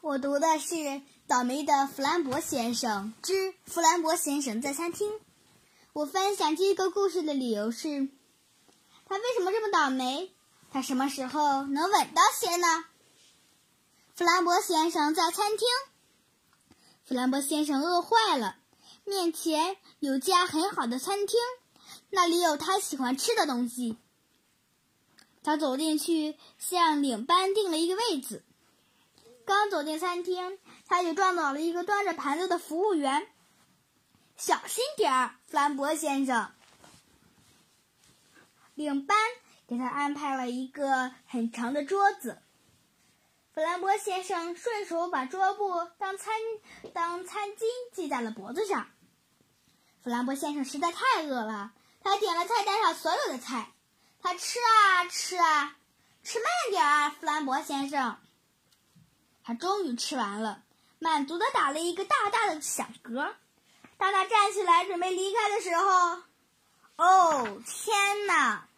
我读的是《倒霉的弗兰博先生之弗兰博先生在餐厅》。我分享这个故事的理由是：他为什么这么倒霉？他什么时候能稳当些呢？弗兰博先生在餐厅。弗兰博先生饿坏了，面前有家很好的餐厅，那里有他喜欢吃的东西。他走进去，向领班订了一个位子。刚走进餐厅，他就撞倒了一个端着盘子的服务员。小心点儿，弗兰博先生。领班给他安排了一个很长的桌子。弗兰博先生顺手把桌布当餐当餐巾系在了脖子上。弗兰博先生实在太饿了，他点了菜单上所有的菜。他吃啊吃啊，吃慢点啊，弗兰博先生。他终于吃完了，满足的打了一个大大的响嗝。当他站起来准备离开的时候，哦，天哪！